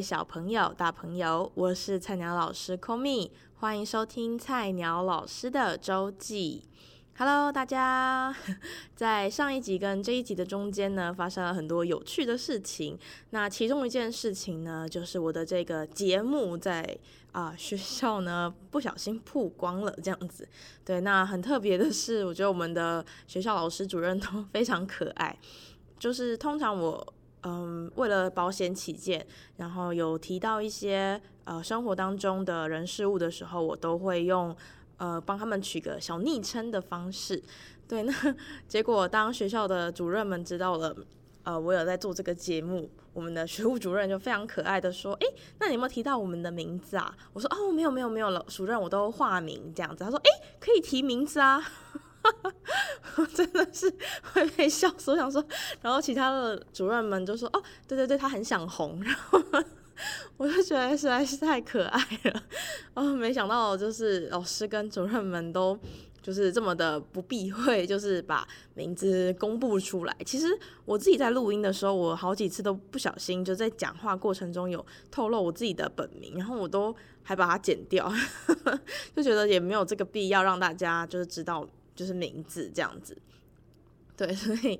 小朋友、大朋友，我是菜鸟老师 Komi，欢迎收听菜鸟老师的周记。Hello，大家，在上一集跟这一集的中间呢，发生了很多有趣的事情。那其中一件事情呢，就是我的这个节目在啊、学校呢不小心曝光了，这样子。对，那很特别的是，我觉得我们的学校老师主任都非常可爱。就是通常我嗯为了保险起见，然后有提到一些呃生活当中的人事物的时候，我都会用。呃，帮他们取个小昵称的方式，对，那结果当学校的主任们知道了，呃，我有在做这个节目，我们的学务主任就非常可爱的说，诶，那你有没有提到我们的名字啊？我说，哦，没有没有没有了，主任我都化名这样子。他说，诶，可以提名字啊，真的是会被笑死，我想说，然后其他的主任们就说，哦，对对对，他很想红，然后。我就觉得实在是太可爱了，哦，没想到就是老师跟主任们都就是这么的不避讳，就是把名字公布出来。其实我自己在录音的时候，我好几次都不小心就在讲话过程中有透露我自己的本名，然后我都还把它剪掉，就觉得也没有这个必要让大家就是知道就是名字这样子。对，所以。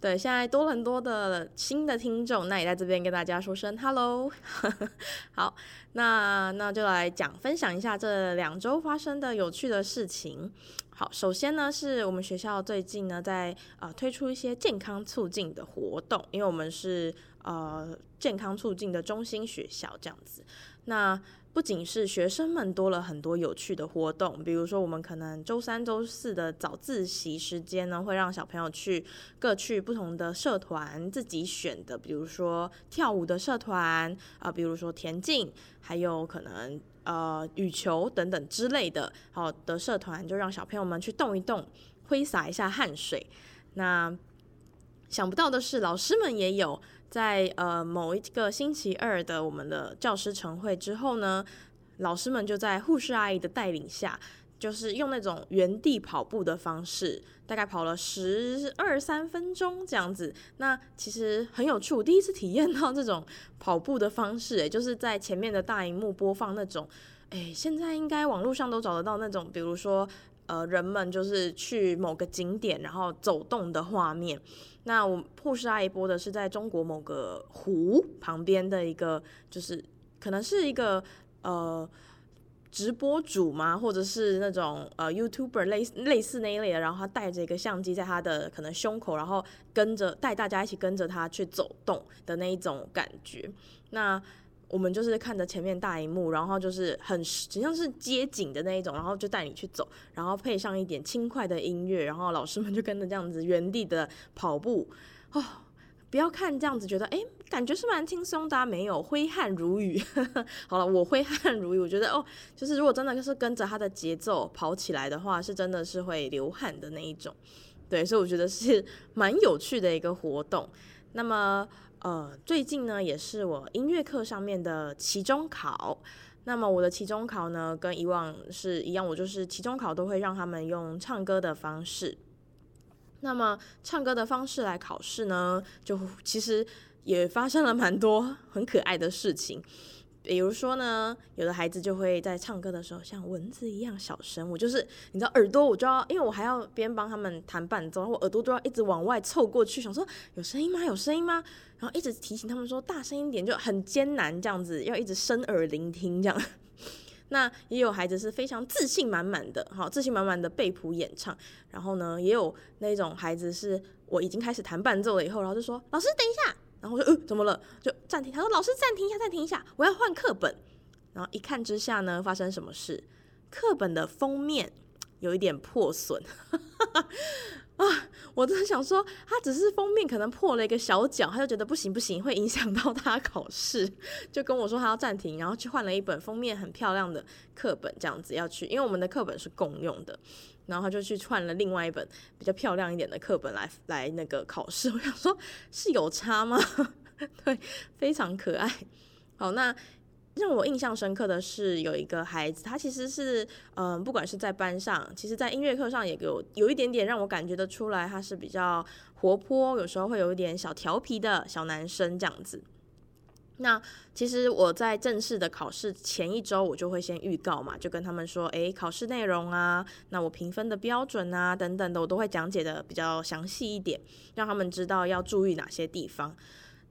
对，现在多很多的新的听众，那也在这边跟大家说声 hello。好，那那就来讲分享一下这两周发生的有趣的事情。好，首先呢是我们学校最近呢在呃推出一些健康促进的活动，因为我们是呃健康促进的中心学校这样子。那不仅是学生们多了很多有趣的活动，比如说我们可能周三、周四的早自习时间呢，会让小朋友去各去不同的社团自己选的，比如说跳舞的社团啊、比如说田径，还有可能呃羽球等等之类的，好的社团就让小朋友们去动一动，挥洒一下汗水。那想不到的是，老师们也有。在呃某一个星期二的我们的教师晨会之后呢，老师们就在护士阿姨的带领下，就是用那种原地跑步的方式，大概跑了十二三分钟这样子。那其实很有趣，我第一次体验到这种跑步的方式，诶，就是在前面的大荧幕播放那种，诶，现在应该网络上都找得到那种，比如说呃人们就是去某个景点然后走动的画面。那我护士阿姨播的是在中国某个湖旁边的一个，就是可能是一个呃直播主嘛，或者是那种呃 YouTuber 类类似那一类的，然后他带着一个相机在他的可能胸口，然后跟着带大家一起跟着他去走动的那一种感觉。那我们就是看着前面大荧幕，然后就是很实际上是街景的那一种，然后就带你去走，然后配上一点轻快的音乐，然后老师们就跟着这样子原地的跑步哦。不要看这样子觉得哎，感觉是蛮轻松的啊，没有挥汗如雨。好了，我挥汗如雨，我觉得哦，就是如果真的是跟着他的节奏跑起来的话，是真的是会流汗的那一种。对，所以我觉得是蛮有趣的一个活动。那么。呃，最近呢，也是我音乐课上面的期中考。那么我的期中考呢，跟以往是一样，我就是期中考都会让他们用唱歌的方式。那么唱歌的方式来考试呢，就其实也发生了蛮多很可爱的事情。比如说呢，有的孩子就会在唱歌的时候像蚊子一样小声，我就是你知道耳朵我就要，因为我还要边帮他们弹伴奏，然后我耳朵都要一直往外凑过去，想说有声音吗？有声音吗？然后一直提醒他们说大声一点，就很艰难这样子，要一直身耳聆听这样。那也有孩子是非常自信满满的，好，自信满满的背谱演唱。然后呢，也有那种孩子是我已经开始弹伴奏了以后，然后就说老师等一下。然后我说，呃，怎么了？就暂停。他说：“老师，暂停一下，暂停一下，我要换课本。”然后一看之下呢，发生什么事？课本的封面有一点破损。啊！我真的想说，他只是封面可能破了一个小角，他就觉得不行不行，会影响到他考试，就跟我说他要暂停，然后去换了一本封面很漂亮的课本，这样子要去，因为我们的课本是共用的，然后他就去串了另外一本比较漂亮一点的课本来来那个考试。我想说，是有差吗？对，非常可爱。好，那。让我印象深刻的是，有一个孩子，他其实是，嗯、不管是在班上，其实在音乐课上也有有一点点让我感觉得出来，他是比较活泼，有时候会有一点小调皮的小男生这样子。那其实我在正式的考试前一周，我就会先预告嘛，就跟他们说，诶，考试内容啊，那我评分的标准啊，等等的，我都会讲解的比较详细一点，让他们知道要注意哪些地方。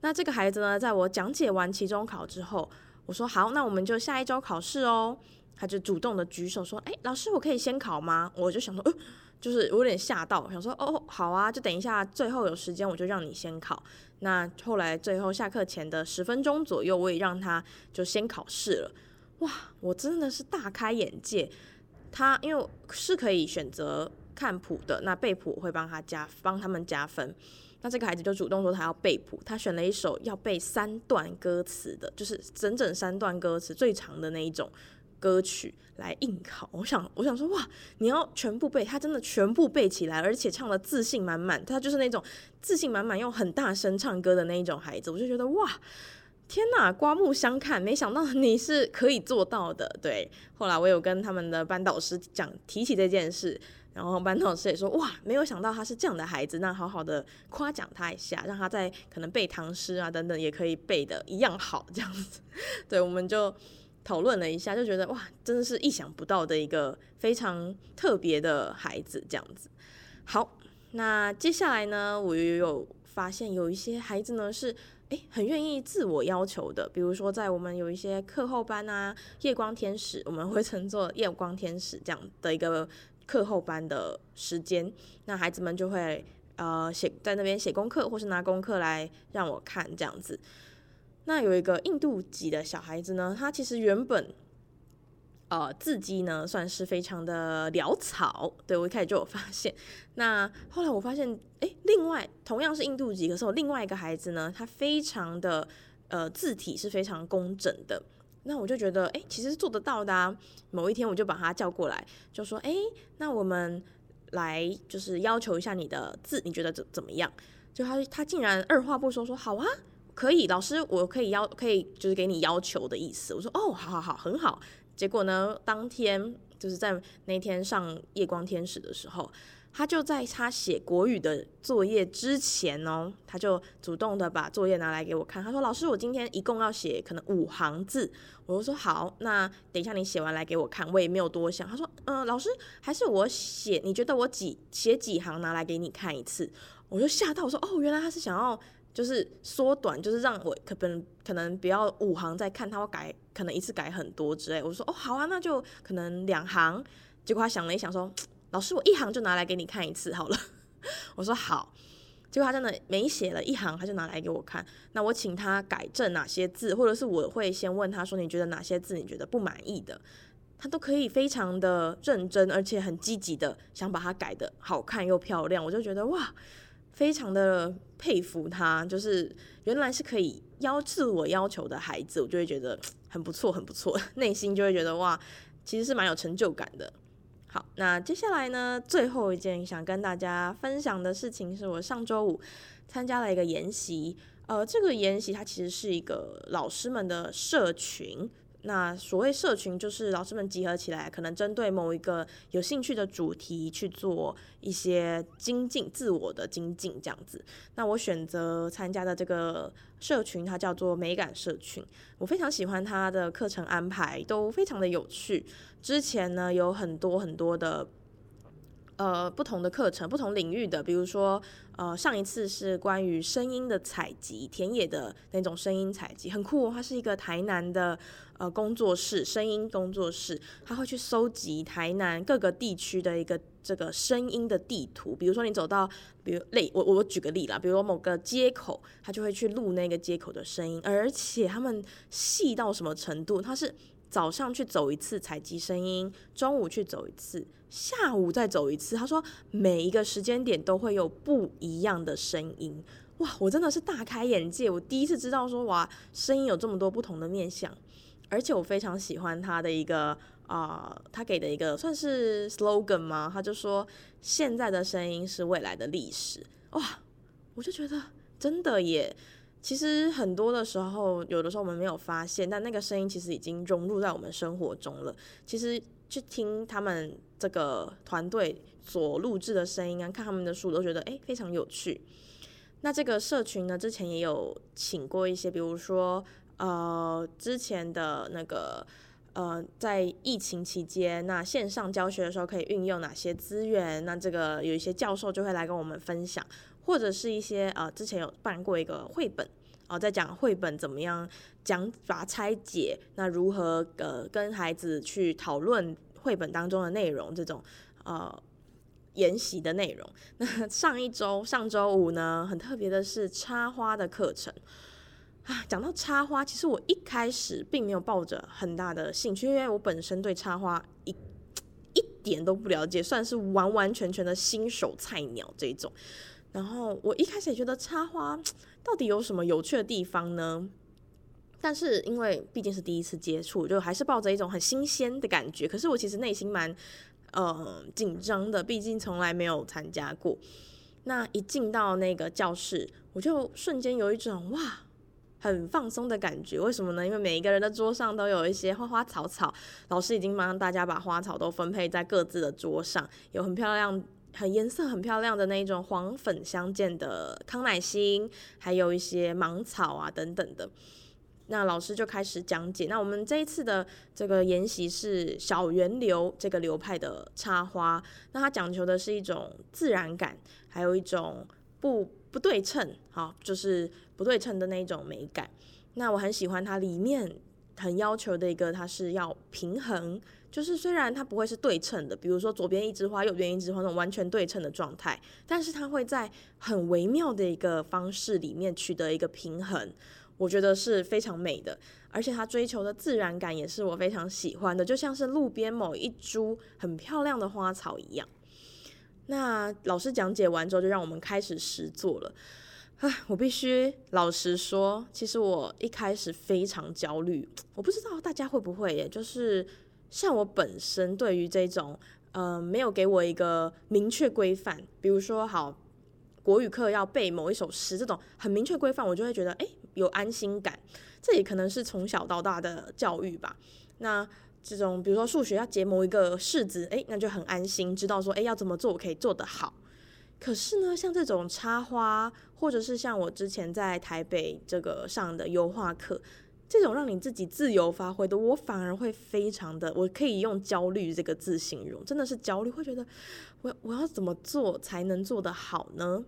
那这个孩子呢，在我讲解完期中考之后，我说好，那我们就下一周考试哦。他就主动的举手说，诶，老师，我可以先考吗？我就想说，呃，就是我有点吓到，想说，哦，好啊，就等一下最后有时间，我就让你先考。那后来最后下课前的十分钟左右，我也让他就先考试了。哇，我真的是大开眼界。他因为是可以选择看谱的，那背谱我会帮他加，帮他们加分。那这个孩子就主动说他要背谱，他选了一首要背三段歌词的，就是整整三段歌词最长的那一种。歌曲来应考，我想，我想说，哇，你要全部背，他真的全部背起来，而且唱得自信满满，他就是那种自信满满又很大声唱歌的那一种孩子，我就觉得哇，天哪，刮目相看，没想到你是可以做到的。对，后来我有跟他们的班导师讲提起这件事，然后班导师也说，哇，没有想到他是这样的孩子，那好好的夸奖他一下，让他在可能背唐诗啊等等也可以背得一样好，这样子，对，我们就。讨论了一下，就觉得哇，真的是意想不到的一个非常特别的孩子，这样子。好，那接下来呢，我又有发现有一些孩子呢是诶很愿意自我要求的，比如说在我们有一些课后班啊，夜光天使，我们会称作夜光天使这样的一个课后班的时间，那孩子们就会呃写在那边写功课，或是拿功课来让我看这样子。那有一个印度籍的小孩子呢，他其实原本，呃，字迹呢算是非常的潦草，对，我一开始就有发现。那后来我发现，诶，另外同样是印度籍，可是我另外一个孩子呢，他非常的呃字体是非常工整的。那我就觉得，诶，其实是做得到的啊。某一天我就把他叫过来，就说，诶，那我们来就是要求一下你的字，你觉得怎怎么样？就他他竟然二话不说说好啊。可以，老师，我可以要，可以就是给你要求的意思。我说哦，好好好，很好。结果呢，当天就是在那天上夜光天使的时候，他就在他写国语的作业之前哦，他就主动的把作业拿来给我看。他说：“老师，我今天一共要写可能五行字。”我就说：“好，那等一下你写完来给我看。”我也没有多想。他说：“嗯、老师，还是我写？你觉得我几写几行拿来给你看一次？”我就吓到，我说：“哦，原来他是想要。”就是缩短，就是让我可能可能不要五行再看，他会改，可能一次改很多之类。我说哦好啊，那就可能两行。结果他想了一想说，老师我一行就拿来给你看一次好了。我说好。结果他真的每写了一行，他就拿来给我看。那我请他改正哪些字，或者是我会先问他说，你觉得哪些字你觉得不满意的，他都可以非常的认真，而且很积极的想把它改的好看又漂亮。我就觉得哇。非常的佩服他，就是原来是可以要自我要求的孩子，我就会觉得很不错，很不错，内心就会觉得哇，其实是蛮有成就感的。好，那接下来呢，最后一件想跟大家分享的事情，是我上周五参加了一个研习，呃，这个研习它其实是一个老师们的社群。那所谓社群，就是老师们集合起来，可能针对某一个有兴趣的主题去做一些精进、自我的精进这样子。那我选择参加的这个社群，它叫做美感社群。我非常喜欢它的课程安排，都非常的有趣。之前呢，有很多很多的。呃，不同的课程，不同领域的，比如说，呃，上一次是关于声音的采集，田野的那种声音采集，很酷哦。它是一个台南的呃工作室，声音工作室，他会去收集台南各个地区的一个这个声音的地图。比如说你走到，比如类我我举个例啦，比如某个街口，他就会去录那个街口的声音，而且他们细到什么程度？他是。早上去走一次采集声音，中午去走一次，下午再走一次。他说每一个时间点都会有不一样的声音，哇！我真的是大开眼界，我第一次知道说哇，声音有这么多不同的面向，而且我非常喜欢他的一个啊、他给的一个算是 slogan 吗？他就说现在的声音是未来的历史，哇！我就觉得真的耶。其实很多的时候，有的时候我们没有发现，但那个声音其实已经融入在我们生活中了。其实去听他们这个团队所录制的声音啊，看他们的书，都觉得诶非常有趣。那这个社群呢，之前也有请过一些，比如说呃之前的那个呃在疫情期间，那线上教学的时候可以运用哪些资源？那这个有一些教授就会来跟我们分享，或者是一些呃之前有办过一个绘本。哦，在讲绘本怎么样讲法拆解，那如何呃跟孩子去讨论绘本当中的内容，这种呃研习的内容。那 上一周上周五呢，很特别的是插花的课程啊。讲到插花，其实我一开始并没有抱着很大的兴趣，因为我本身对插花一一点都不了解，算是完完全全的新手菜鸟这种。然后我一开始也觉得插花到底有什么有趣的地方呢？但是因为毕竟是第一次接触，就还是抱着一种很新鲜的感觉。可是我其实内心蛮呃紧张的，毕竟从来没有参加过。那一进到那个教室，我就瞬间有一种哇，很放松的感觉。为什么呢？因为每一个人的桌上都有一些花花草草，老师已经帮大家把花草都分配在各自的桌上，有很漂亮。很颜色很漂亮的那一种黄粉相间的康乃馨，还有一些芒草啊等等的。那老师就开始讲解。那我们这一次的这个研习是小圆流这个流派的插花。那它讲求的是一种自然感，还有一种不不对称，好，就是不对称的那一种美感。那我很喜欢它里面很要求的一个，它是要平衡。就是虽然它不会是对称的，比如说左边一枝花，右边一枝花那种完全对称的状态，但是它会在很微妙的一个方式里面取得一个平衡，我觉得是非常美的。而且它追求的自然感也是我非常喜欢的，就像是路边某一株很漂亮的花草一样。那老师讲解完之后，就让我们开始实作了。唉，我必须老实说，其实我一开始非常焦虑，我不知道大家会不会耶，就是。像我本身对于这种，呃，没有给我一个明确规范，比如说好国语课要背某一首诗这种很明确规范，我就会觉得诶，有安心感。这也可能是从小到大的教育吧。那这种比如说数学要解某一个式子，诶，那就很安心，知道说诶要怎么做我可以做得好。可是呢，像这种插花，或者是像我之前在台北这个上的油画课。这种让你自己自由发挥的，我反而会非常的，我可以用焦虑这个字形容，真的是焦虑，会觉得我我要怎么做才能做得好呢？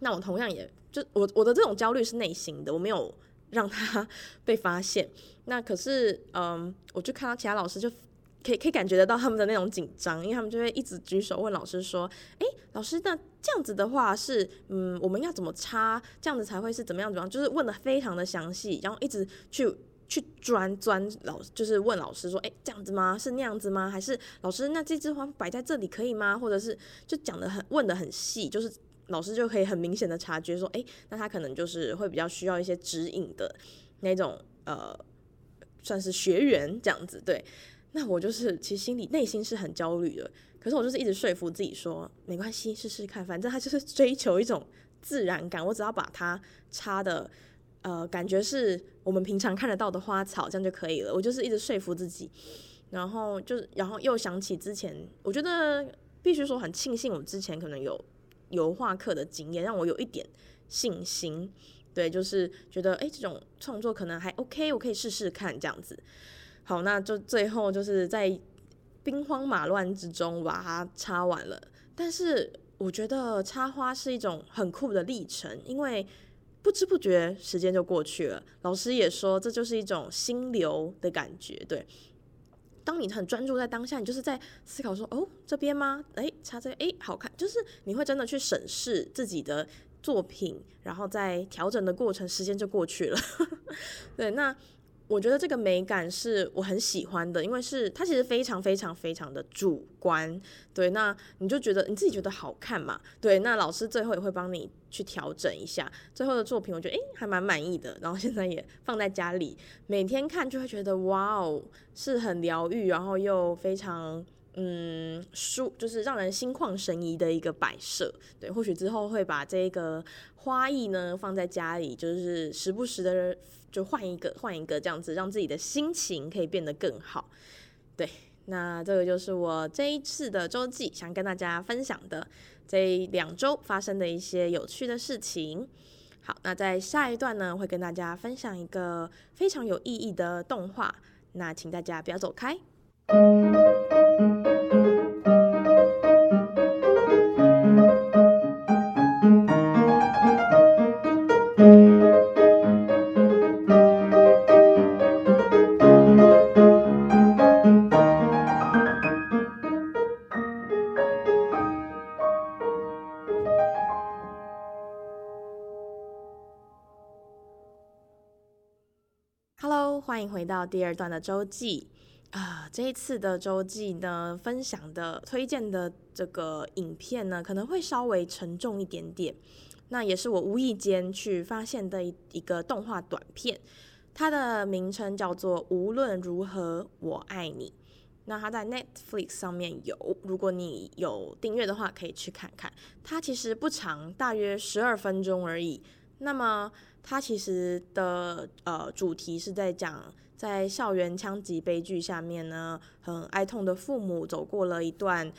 那我同样也就我我的这种焦虑是内心的，我没有让他 被发现。那可是，嗯，我就看到其他老师就。可以可以感觉得到他们的那种紧张，因为他们就会一直举手问老师说：“诶，老师，那这样子的话是，嗯，我们要怎么插？这样子才会是怎么样怎么样？就是问得非常的详细，然后一直去去钻钻老，就是问老师说：诶，这样子吗？是那样子吗？还是老师，那这枝花摆在这里可以吗？或者是就讲得很问的很细，就是老师就可以很明显的察觉说：诶，那他可能就是会比较需要一些指引的那种，呃，算是学员这样子，对。”那我就是，其实心里内心是很焦虑的，可是我就是一直说服自己说，没关系，试试看，反正他就是追求一种自然感，我只要把它插的，呃，感觉是我们平常看得到的花草，这样就可以了。我就是一直说服自己，然后就是，然后又想起之前，我觉得必须说很庆幸，我之前可能有油画课的经验，让我有一点信心，对，就是觉得，哎，这种创作可能还 OK，我可以试试看这样子。好，那就最后就是在兵荒马乱之中把它插完了。但是我觉得插花是一种很酷的历程，因为不知不觉时间就过去了。老师也说，这就是一种心流的感觉。对，当你很专注在当下，你就是在思考说：“哦，这边吗？诶，插这个，诶，好看。”就是你会真的去审视自己的作品，然后在调整的过程，时间就过去了。对，那。我觉得这个美感是我很喜欢的，因为是它其实非常非常非常的主观，对，那你就觉得你自己觉得好看嘛，对，那老师最后也会帮你去调整一下。最后的作品，我觉得诶还蛮满意的，然后现在也放在家里，每天看就会觉得哇哦，是很疗愈，然后又非常嗯舒，就是让人心旷神怡的一个摆设，对，或许之后会把这个花艺呢放在家里，就是时不时的。就换一个，换一个这样子，让自己的心情可以变得更好。对，那这个就是我这一次的周记，想跟大家分享的这两周发生的一些有趣的事情。好，那在下一段呢，会跟大家分享一个非常有意义的动画，那请大家不要走开。Hello，欢迎回到第二段的周记。啊！这一次的周记呢，分享的、推荐的这个影片呢，可能会稍微沉重一点点。那也是我无意间去发现的一一个动画短片，它的名称叫做《无论如何我爱你》。那它在 Netflix 上面有，如果你有订阅的话，可以去看看。它其实不长，大约十二分钟而已。那么它其实的呃主题是在讲，在校园枪击悲剧下面呢，很哀痛的父母走过了一段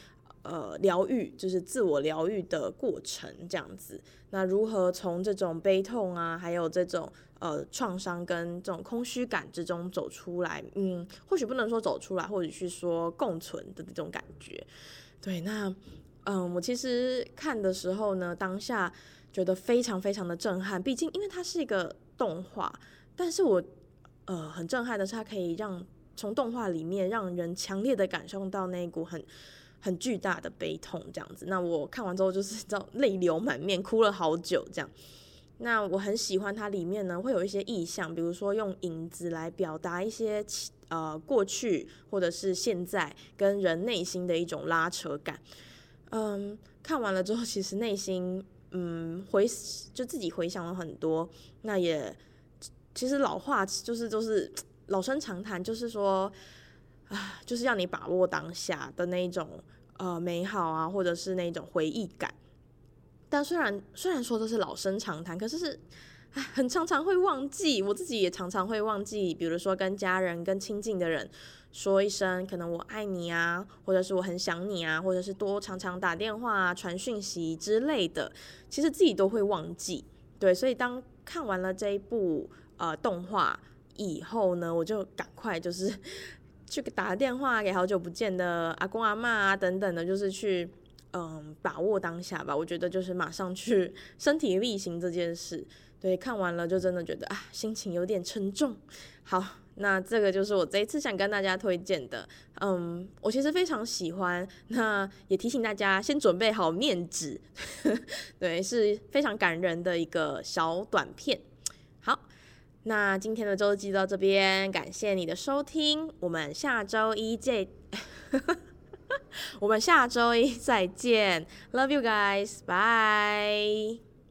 呃疗愈，就是自我疗愈的过程这样子。那如何从这种悲痛啊，还有这种呃创伤跟这种空虚感之中走出来？嗯，或许不能说走出来，或者是说共存的这种感觉。对，那嗯、我其实看的时候呢，当下。觉得非常非常的震撼，毕竟因为它是一个动画，但是我呃很震撼的是，它可以让从动画里面让人强烈的感受到那一股很很巨大的悲痛，这样子。那我看完之后就是 这泪流满面，哭了好久这样。那我很喜欢它里面呢会有一些意象，比如说用影子来表达一些呃过去或者是现在跟人内心的一种拉扯感。嗯，看完了之后，其实内心。嗯，回就自己回想了很多，那也其实老话就是、就是老生常谈，就是说啊，就是要你把握当下的那一种呃美好啊，或者是那种回忆感。但虽然虽然说这是老生常谈，可是是，很常常会忘记，我自己也常常会忘记，比如说跟家人、跟亲近的人。说一声，可能我爱你啊，或者是我很想你啊，或者是多常常打电话、传讯息之类的，其实自己都会忘记。对，所以当看完了这一部呃动画以后呢，我就赶快就是 去打电话给好久不见的阿公阿嬷啊等等的，就是去嗯把握当下吧。我觉得就是马上去身体力行这件事。对，看完了就真的觉得啊，心情有点沉重。好。那这个就是我这一次想跟大家推荐的，嗯，我其实非常喜欢。那也提醒大家先准备好面纸，对，是非常感人的一个小短片。那今天的周记到这边，感谢你的收听，我们下周一见，我们下周一再见，Love you guys，bye。